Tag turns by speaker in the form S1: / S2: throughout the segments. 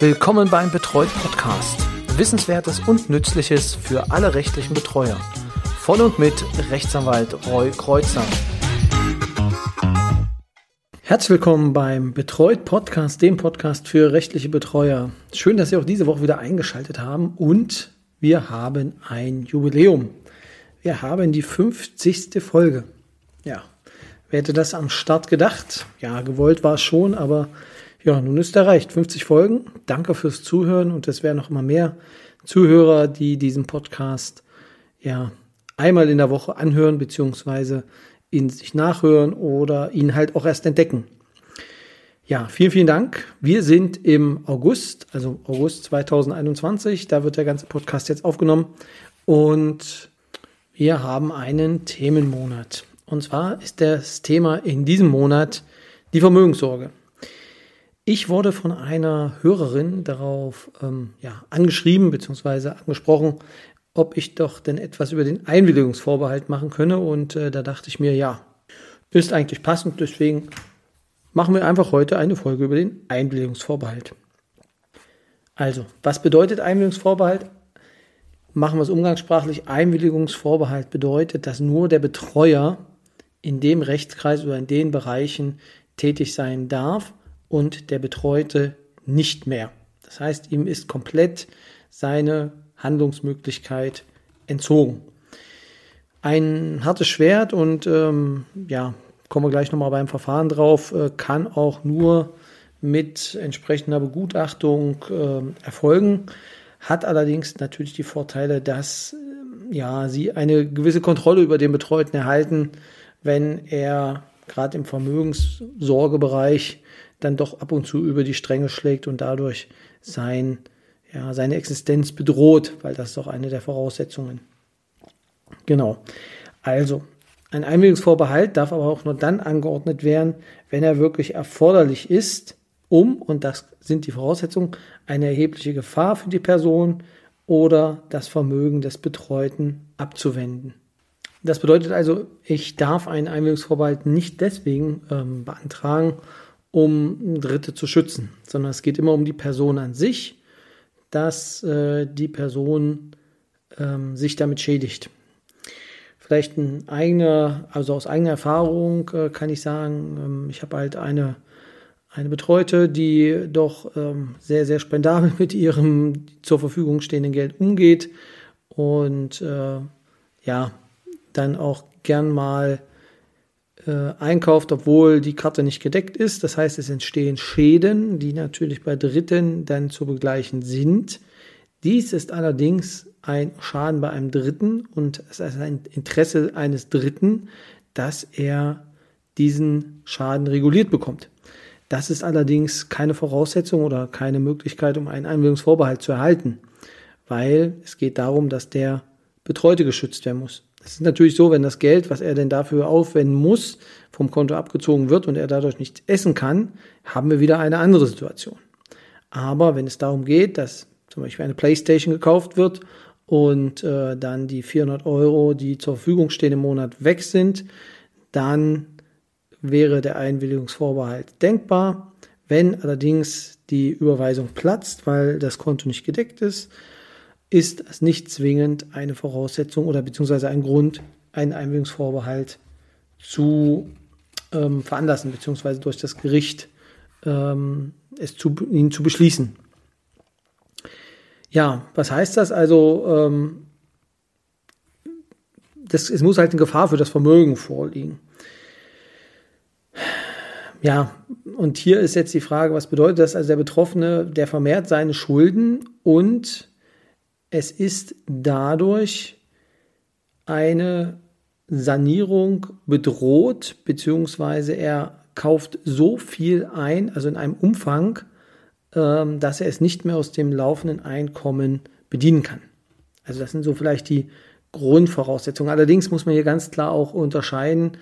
S1: Willkommen beim Betreut Podcast. Wissenswertes und Nützliches für alle rechtlichen Betreuer. Von und mit Rechtsanwalt Roy Kreuzer. Herzlich willkommen beim Betreut Podcast, dem Podcast für rechtliche Betreuer. Schön, dass Sie auch diese Woche wieder eingeschaltet haben und wir haben ein Jubiläum. Wir haben die 50. Folge. Ja, wer hätte das am Start gedacht? Ja, gewollt war es schon, aber ja, nun ist erreicht. 50 Folgen. Danke fürs Zuhören und es werden noch immer mehr Zuhörer, die diesen Podcast ja einmal in der Woche anhören, beziehungsweise ihn sich nachhören oder ihn halt auch erst entdecken. Ja, vielen, vielen Dank. Wir sind im August, also August 2021. Da wird der ganze Podcast jetzt aufgenommen. Und wir haben einen Themenmonat. Und zwar ist das Thema in diesem Monat die Vermögenssorge. Ich wurde von einer Hörerin darauf ähm, ja, angeschrieben bzw. angesprochen, ob ich doch denn etwas über den Einwilligungsvorbehalt machen könne. Und äh, da dachte ich mir, ja, ist eigentlich passend. Deswegen machen wir einfach heute eine Folge über den Einwilligungsvorbehalt. Also, was bedeutet Einwilligungsvorbehalt? Machen wir es umgangssprachlich. Einwilligungsvorbehalt bedeutet, dass nur der Betreuer in dem Rechtskreis oder in den Bereichen tätig sein darf und der Betreute nicht mehr. Das heißt, ihm ist komplett seine Handlungsmöglichkeit entzogen. Ein hartes Schwert und ähm, ja, kommen wir gleich nochmal beim Verfahren drauf, äh, kann auch nur mit entsprechender Begutachtung äh, erfolgen, hat allerdings natürlich die Vorteile, dass äh, ja, sie eine gewisse Kontrolle über den Betreuten erhalten, wenn er gerade im Vermögenssorgebereich dann doch ab und zu über die Stränge schlägt und dadurch sein, ja, seine Existenz bedroht, weil das ist doch eine der Voraussetzungen. Genau. Also, ein Einwilligungsvorbehalt darf aber auch nur dann angeordnet werden, wenn er wirklich erforderlich ist, um, und das sind die Voraussetzungen, eine erhebliche Gefahr für die Person oder das Vermögen des Betreuten abzuwenden. Das bedeutet also, ich darf einen Einwilligungsvorbehalt nicht deswegen ähm, beantragen, um Dritte zu schützen, sondern es geht immer um die Person an sich, dass äh, die Person ähm, sich damit schädigt. Vielleicht ein eigener, also aus eigener Erfahrung äh, kann ich sagen, ähm, ich habe halt eine, eine Betreute, die doch ähm, sehr, sehr spendabel mit ihrem zur Verfügung stehenden Geld umgeht und äh, ja, dann auch gern mal äh, einkauft, obwohl die Karte nicht gedeckt ist. Das heißt, es entstehen Schäden, die natürlich bei Dritten dann zu begleichen sind. Dies ist allerdings ein Schaden bei einem Dritten und es ist ein Interesse eines Dritten, dass er diesen Schaden reguliert bekommt. Das ist allerdings keine Voraussetzung oder keine Möglichkeit, um einen Einwilligungsvorbehalt zu erhalten, weil es geht darum, dass der Betreute geschützt werden muss. Es ist natürlich so, wenn das Geld, was er denn dafür aufwenden muss, vom Konto abgezogen wird und er dadurch nicht essen kann, haben wir wieder eine andere Situation. Aber wenn es darum geht, dass zum Beispiel eine Playstation gekauft wird und äh, dann die 400 Euro, die zur Verfügung stehen im Monat, weg sind, dann wäre der Einwilligungsvorbehalt denkbar. Wenn allerdings die Überweisung platzt, weil das Konto nicht gedeckt ist, ist es nicht zwingend eine Voraussetzung oder beziehungsweise ein Grund, einen Einwilligungsvorbehalt zu ähm, veranlassen, beziehungsweise durch das Gericht ähm, es zu, ihn zu beschließen. Ja, was heißt das? Also, ähm, das, es muss halt eine Gefahr für das Vermögen vorliegen. Ja, und hier ist jetzt die Frage, was bedeutet das? Also der Betroffene, der vermehrt seine Schulden und es ist dadurch eine Sanierung bedroht, beziehungsweise er kauft so viel ein, also in einem Umfang, ähm, dass er es nicht mehr aus dem laufenden Einkommen bedienen kann. Also das sind so vielleicht die Grundvoraussetzungen. Allerdings muss man hier ganz klar auch unterscheiden.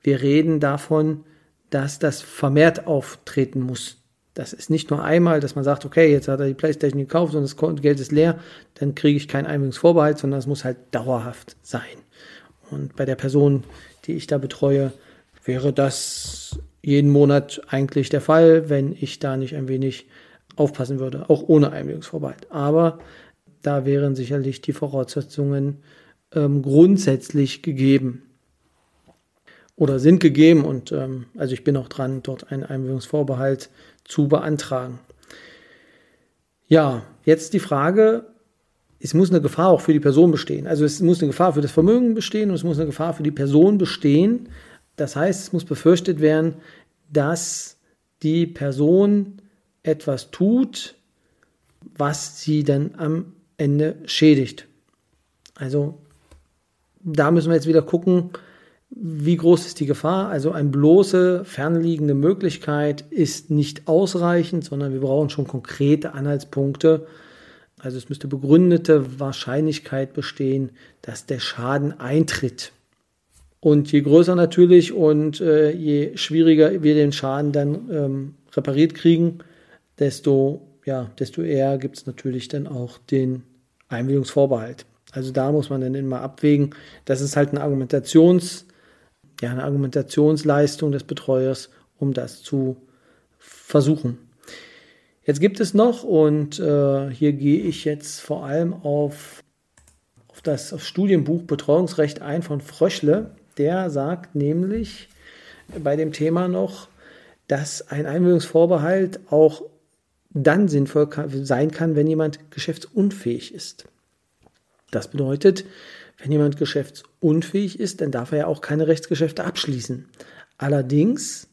S1: Wir reden davon, dass das vermehrt auftreten muss. Das ist nicht nur einmal, dass man sagt, okay, jetzt hat er die Playstation gekauft und das Geld ist leer, dann kriege ich keinen Einwilligungsvorbehalt, sondern es muss halt dauerhaft sein. Und bei der Person, die ich da betreue, wäre das jeden Monat eigentlich der Fall, wenn ich da nicht ein wenig aufpassen würde, auch ohne Einwilligungsvorbehalt. Aber da wären sicherlich die Voraussetzungen ähm, grundsätzlich gegeben oder sind gegeben und ähm, also ich bin auch dran, dort einen Einwilligungsvorbehalt zu beantragen. Ja, jetzt die Frage, es muss eine Gefahr auch für die Person bestehen. Also es muss eine Gefahr für das Vermögen bestehen und es muss eine Gefahr für die Person bestehen. Das heißt, es muss befürchtet werden, dass die Person etwas tut, was sie dann am Ende schädigt. Also da müssen wir jetzt wieder gucken, wie groß ist die Gefahr? Also eine bloße fernliegende Möglichkeit ist nicht ausreichend, sondern wir brauchen schon konkrete Anhaltspunkte. Also es müsste begründete Wahrscheinlichkeit bestehen, dass der Schaden eintritt. Und je größer natürlich und äh, je schwieriger wir den Schaden dann ähm, repariert kriegen, desto, ja, desto eher gibt es natürlich dann auch den Einwilligungsvorbehalt. Also da muss man dann immer abwägen. Das ist halt eine Argumentations, ja, eine Argumentationsleistung des Betreuers, um das zu versuchen. Jetzt gibt es noch, und äh, hier gehe ich jetzt vor allem auf, auf das auf Studienbuch Betreuungsrecht ein von Fröschle. Der sagt nämlich bei dem Thema noch, dass ein Einwilligungsvorbehalt auch dann sinnvoll sein kann, wenn jemand geschäftsunfähig ist. Das bedeutet, wenn jemand geschäftsunfähig ist, dann darf er ja auch keine Rechtsgeschäfte abschließen. Allerdings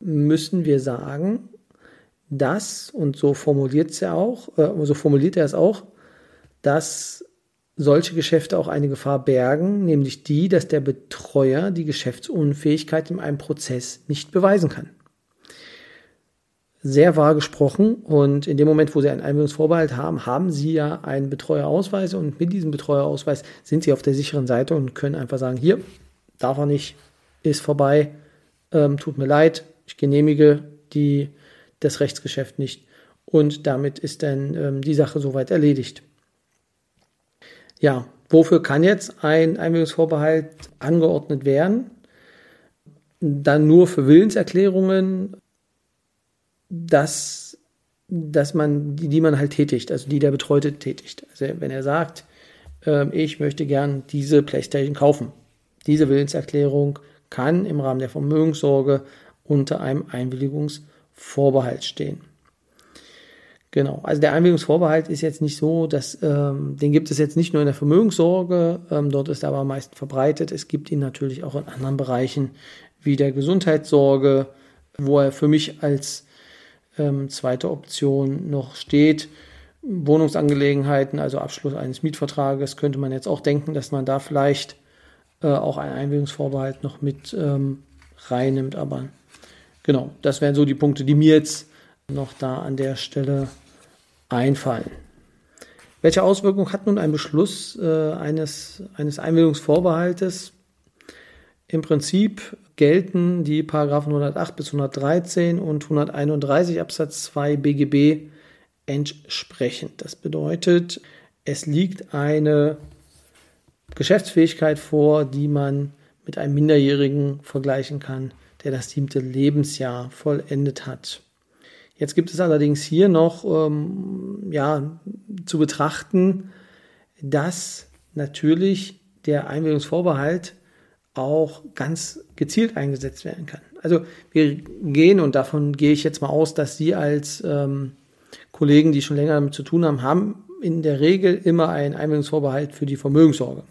S1: müssen wir sagen, dass, und so formuliert ja auch, äh, so formuliert er es auch, dass solche Geschäfte auch eine Gefahr bergen, nämlich die, dass der Betreuer die Geschäftsunfähigkeit in einem Prozess nicht beweisen kann sehr wahr gesprochen. Und in dem Moment, wo Sie einen Einwilligungsvorbehalt haben, haben Sie ja einen Betreuerausweis. Und mit diesem Betreuerausweis sind Sie auf der sicheren Seite und können einfach sagen, hier, darf er nicht, ist vorbei, ähm, tut mir leid, ich genehmige die, das Rechtsgeschäft nicht. Und damit ist dann ähm, die Sache soweit erledigt. Ja, wofür kann jetzt ein Einwilligungsvorbehalt angeordnet werden? Dann nur für Willenserklärungen dass, dass man, die, die man halt tätigt, also die der Betreute tätigt. Also wenn er sagt, äh, ich möchte gern diese Playstation kaufen, diese Willenserklärung kann im Rahmen der Vermögenssorge unter einem Einwilligungsvorbehalt stehen. Genau, also der Einwilligungsvorbehalt ist jetzt nicht so, dass ähm, den gibt es jetzt nicht nur in der Vermögenssorge, ähm, dort ist er aber am meisten verbreitet. Es gibt ihn natürlich auch in anderen Bereichen wie der Gesundheitssorge, wo er für mich als ähm, zweite Option noch steht. Wohnungsangelegenheiten, also Abschluss eines Mietvertrages, könnte man jetzt auch denken, dass man da vielleicht äh, auch einen Einwilligungsvorbehalt noch mit ähm, reinnimmt. Aber genau, das wären so die Punkte, die mir jetzt noch da an der Stelle einfallen. Welche Auswirkungen hat nun ein Beschluss äh, eines, eines Einwilligungsvorbehaltes? Im Prinzip gelten die Paragraphen 108 bis 113 und 131 Absatz 2 BGB entsprechend. Das bedeutet, es liegt eine Geschäftsfähigkeit vor, die man mit einem Minderjährigen vergleichen kann, der das siebte Lebensjahr vollendet hat. Jetzt gibt es allerdings hier noch ähm, ja, zu betrachten, dass natürlich der Einwilligungsvorbehalt auch ganz gezielt eingesetzt werden kann. Also wir gehen, und davon gehe ich jetzt mal aus, dass Sie als ähm, Kollegen, die schon länger damit zu tun haben, haben in der Regel immer einen Einwilligungsvorbehalt für die Vermögenssorge.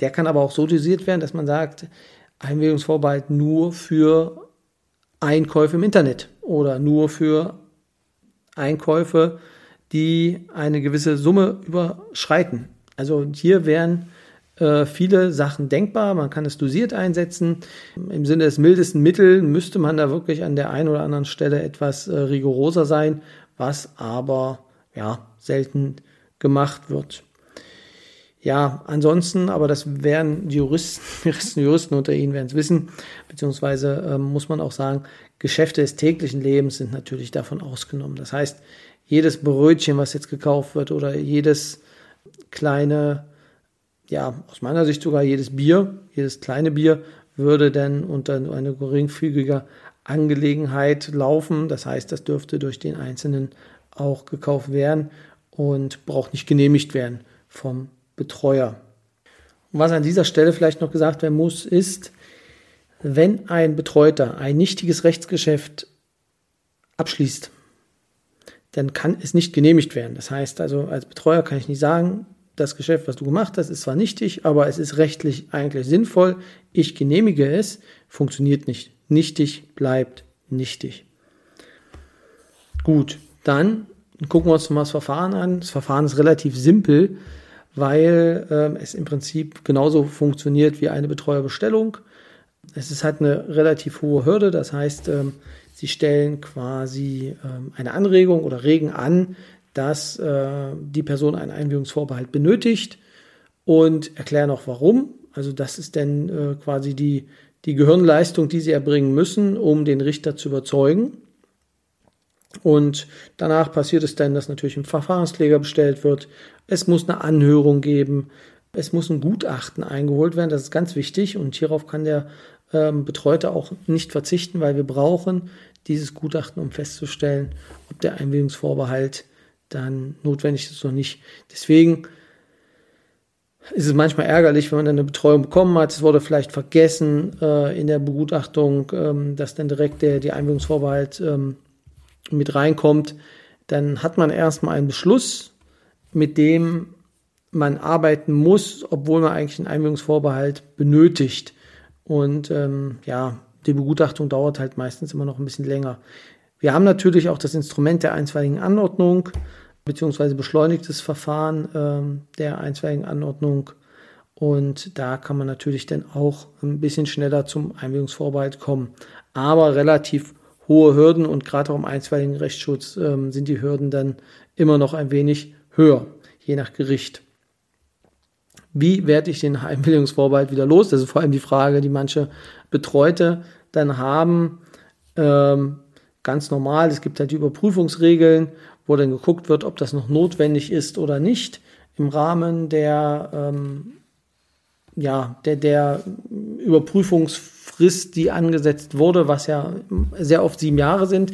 S1: Der kann aber auch so dosiert werden, dass man sagt, Einwilligungsvorbehalt nur für Einkäufe im Internet oder nur für Einkäufe, die eine gewisse Summe überschreiten. Also hier wären äh, viele Sachen denkbar. Man kann es dosiert einsetzen. Im Sinne des mildesten Mittels müsste man da wirklich an der einen oder anderen Stelle etwas äh, rigoroser sein, was aber ja selten gemacht wird. Ja, ansonsten, aber das werden die Juristen, Juristen, Juristen unter Ihnen werden es wissen, beziehungsweise ähm, muss man auch sagen, Geschäfte des täglichen Lebens sind natürlich davon ausgenommen. Das heißt, jedes Brötchen, was jetzt gekauft wird oder jedes kleine ja, aus meiner Sicht sogar jedes Bier, jedes kleine Bier würde dann unter eine geringfügige Angelegenheit laufen. Das heißt, das dürfte durch den Einzelnen auch gekauft werden und braucht nicht genehmigt werden vom Betreuer. Und was an dieser Stelle vielleicht noch gesagt werden muss, ist, wenn ein Betreuter ein nichtiges Rechtsgeschäft abschließt, dann kann es nicht genehmigt werden. Das heißt also, als Betreuer kann ich nicht sagen, das Geschäft, was du gemacht hast, ist zwar nichtig, aber es ist rechtlich eigentlich sinnvoll. Ich genehmige es, funktioniert nicht. Nichtig bleibt nichtig. Gut, dann gucken wir uns mal das Verfahren an. Das Verfahren ist relativ simpel, weil äh, es im Prinzip genauso funktioniert wie eine Betreuerbestellung. Es ist halt eine relativ hohe Hürde, das heißt, ähm, sie stellen quasi ähm, eine Anregung oder regen an, dass äh, die Person einen Einwilligungsvorbehalt benötigt und erklären auch warum. Also das ist dann äh, quasi die, die Gehirnleistung, die sie erbringen müssen, um den Richter zu überzeugen. Und danach passiert es dann, dass natürlich ein Verfahrenskläger bestellt wird. Es muss eine Anhörung geben. Es muss ein Gutachten eingeholt werden. Das ist ganz wichtig. Und hierauf kann der ähm, Betreute auch nicht verzichten, weil wir brauchen dieses Gutachten, um festzustellen, ob der Einwilligungsvorbehalt dann notwendig ist oder nicht. Deswegen ist es manchmal ärgerlich, wenn man dann eine Betreuung bekommen hat. Es wurde vielleicht vergessen äh, in der Begutachtung, ähm, dass dann direkt der, der Einwilligungsvorbehalt ähm, mit reinkommt. Dann hat man erstmal einen Beschluss, mit dem man arbeiten muss, obwohl man eigentlich einen Einwilligungsvorbehalt benötigt. Und ähm, ja, die Begutachtung dauert halt meistens immer noch ein bisschen länger. Wir haben natürlich auch das Instrument der einstweiligen Anordnung beziehungsweise beschleunigtes Verfahren ähm, der einstweiligen Anordnung. Und da kann man natürlich dann auch ein bisschen schneller zum Einwilligungsvorbehalt kommen. Aber relativ hohe Hürden und gerade auch im einstweiligen Rechtsschutz ähm, sind die Hürden dann immer noch ein wenig höher, je nach Gericht. Wie werde ich den Einwilligungsvorbehalt wieder los? Das ist vor allem die Frage, die manche Betreute dann haben. Ähm, ganz normal, es gibt halt die Überprüfungsregeln, wo dann geguckt wird, ob das noch notwendig ist oder nicht im Rahmen der, ähm, ja, der, der Überprüfungsfrist, die angesetzt wurde, was ja sehr oft sieben Jahre sind.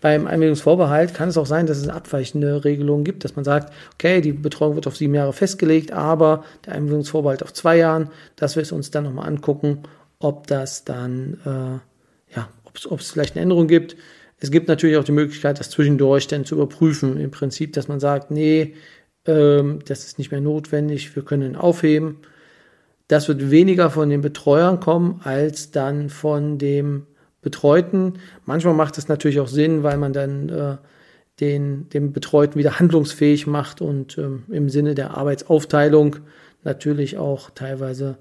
S1: Beim Einwilligungsvorbehalt kann es auch sein, dass es abweichende Regelungen gibt, dass man sagt, okay, die Betreuung wird auf sieben Jahre festgelegt, aber der Einwilligungsvorbehalt auf zwei Jahren, dass wir es uns dann nochmal angucken, ob das dann, äh, ja, ob es vielleicht eine Änderung gibt. Es gibt natürlich auch die Möglichkeit, das zwischendurch dann zu überprüfen. Im Prinzip, dass man sagt, nee, ähm, das ist nicht mehr notwendig, wir können ihn aufheben. Das wird weniger von den Betreuern kommen als dann von dem Betreuten. Manchmal macht es natürlich auch Sinn, weil man dann äh, den, den Betreuten wieder handlungsfähig macht und ähm, im Sinne der Arbeitsaufteilung natürlich auch teilweise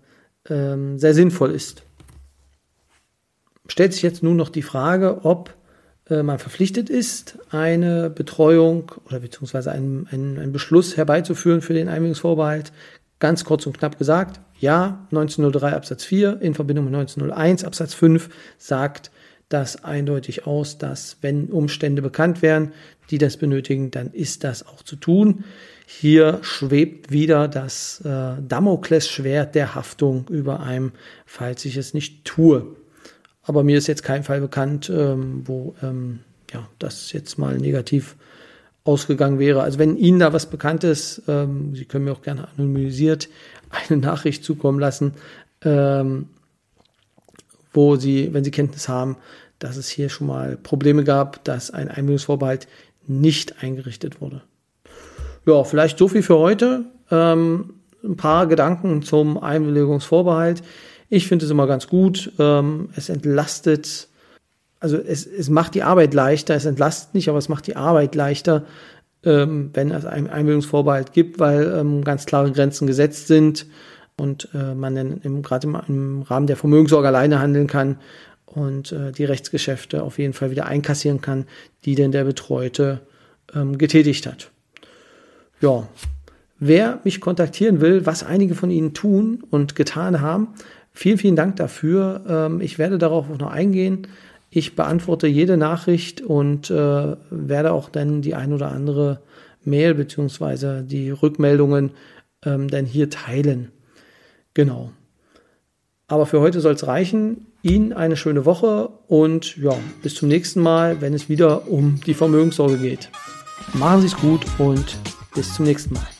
S1: ähm, sehr sinnvoll ist. Stellt sich jetzt nun noch die Frage, ob man verpflichtet ist, eine Betreuung oder beziehungsweise einen, einen, einen Beschluss herbeizuführen für den Einwilligungsvorbehalt. Ganz kurz und knapp gesagt, ja, 1903 Absatz 4 in Verbindung mit 1901 Absatz 5 sagt das eindeutig aus, dass wenn Umstände bekannt wären, die das benötigen, dann ist das auch zu tun. Hier schwebt wieder das äh, Damoklesschwert der Haftung über einem, falls ich es nicht tue. Aber mir ist jetzt kein Fall bekannt, ähm, wo ähm, ja, das jetzt mal negativ ausgegangen wäre. Also wenn Ihnen da was bekannt ist, ähm, Sie können mir auch gerne anonymisiert eine Nachricht zukommen lassen, ähm, wo Sie, wenn Sie Kenntnis haben, dass es hier schon mal Probleme gab, dass ein Einwilligungsvorbehalt nicht eingerichtet wurde. Ja, vielleicht so viel für heute. Ähm, ein paar Gedanken zum Einwilligungsvorbehalt. Ich finde es immer ganz gut. Ähm, es entlastet, also es, es macht die Arbeit leichter. Es entlastet nicht, aber es macht die Arbeit leichter, ähm, wenn es einen Einwilligungsvorbehalt gibt, weil ähm, ganz klare Grenzen gesetzt sind und äh, man dann gerade im, im, Rahmen der Vermögenssorge alleine handeln kann und äh, die Rechtsgeschäfte auf jeden Fall wieder einkassieren kann, die denn der Betreute ähm, getätigt hat. Ja, wer mich kontaktieren will, was einige von Ihnen tun und getan haben, Vielen, vielen Dank dafür. Ähm, ich werde darauf auch noch eingehen. Ich beantworte jede Nachricht und äh, werde auch dann die ein oder andere Mail beziehungsweise die Rückmeldungen ähm, dann hier teilen. Genau. Aber für heute soll es reichen. Ihnen eine schöne Woche und ja, bis zum nächsten Mal, wenn es wieder um die Vermögenssorge geht. Machen Sie es gut und bis zum nächsten Mal.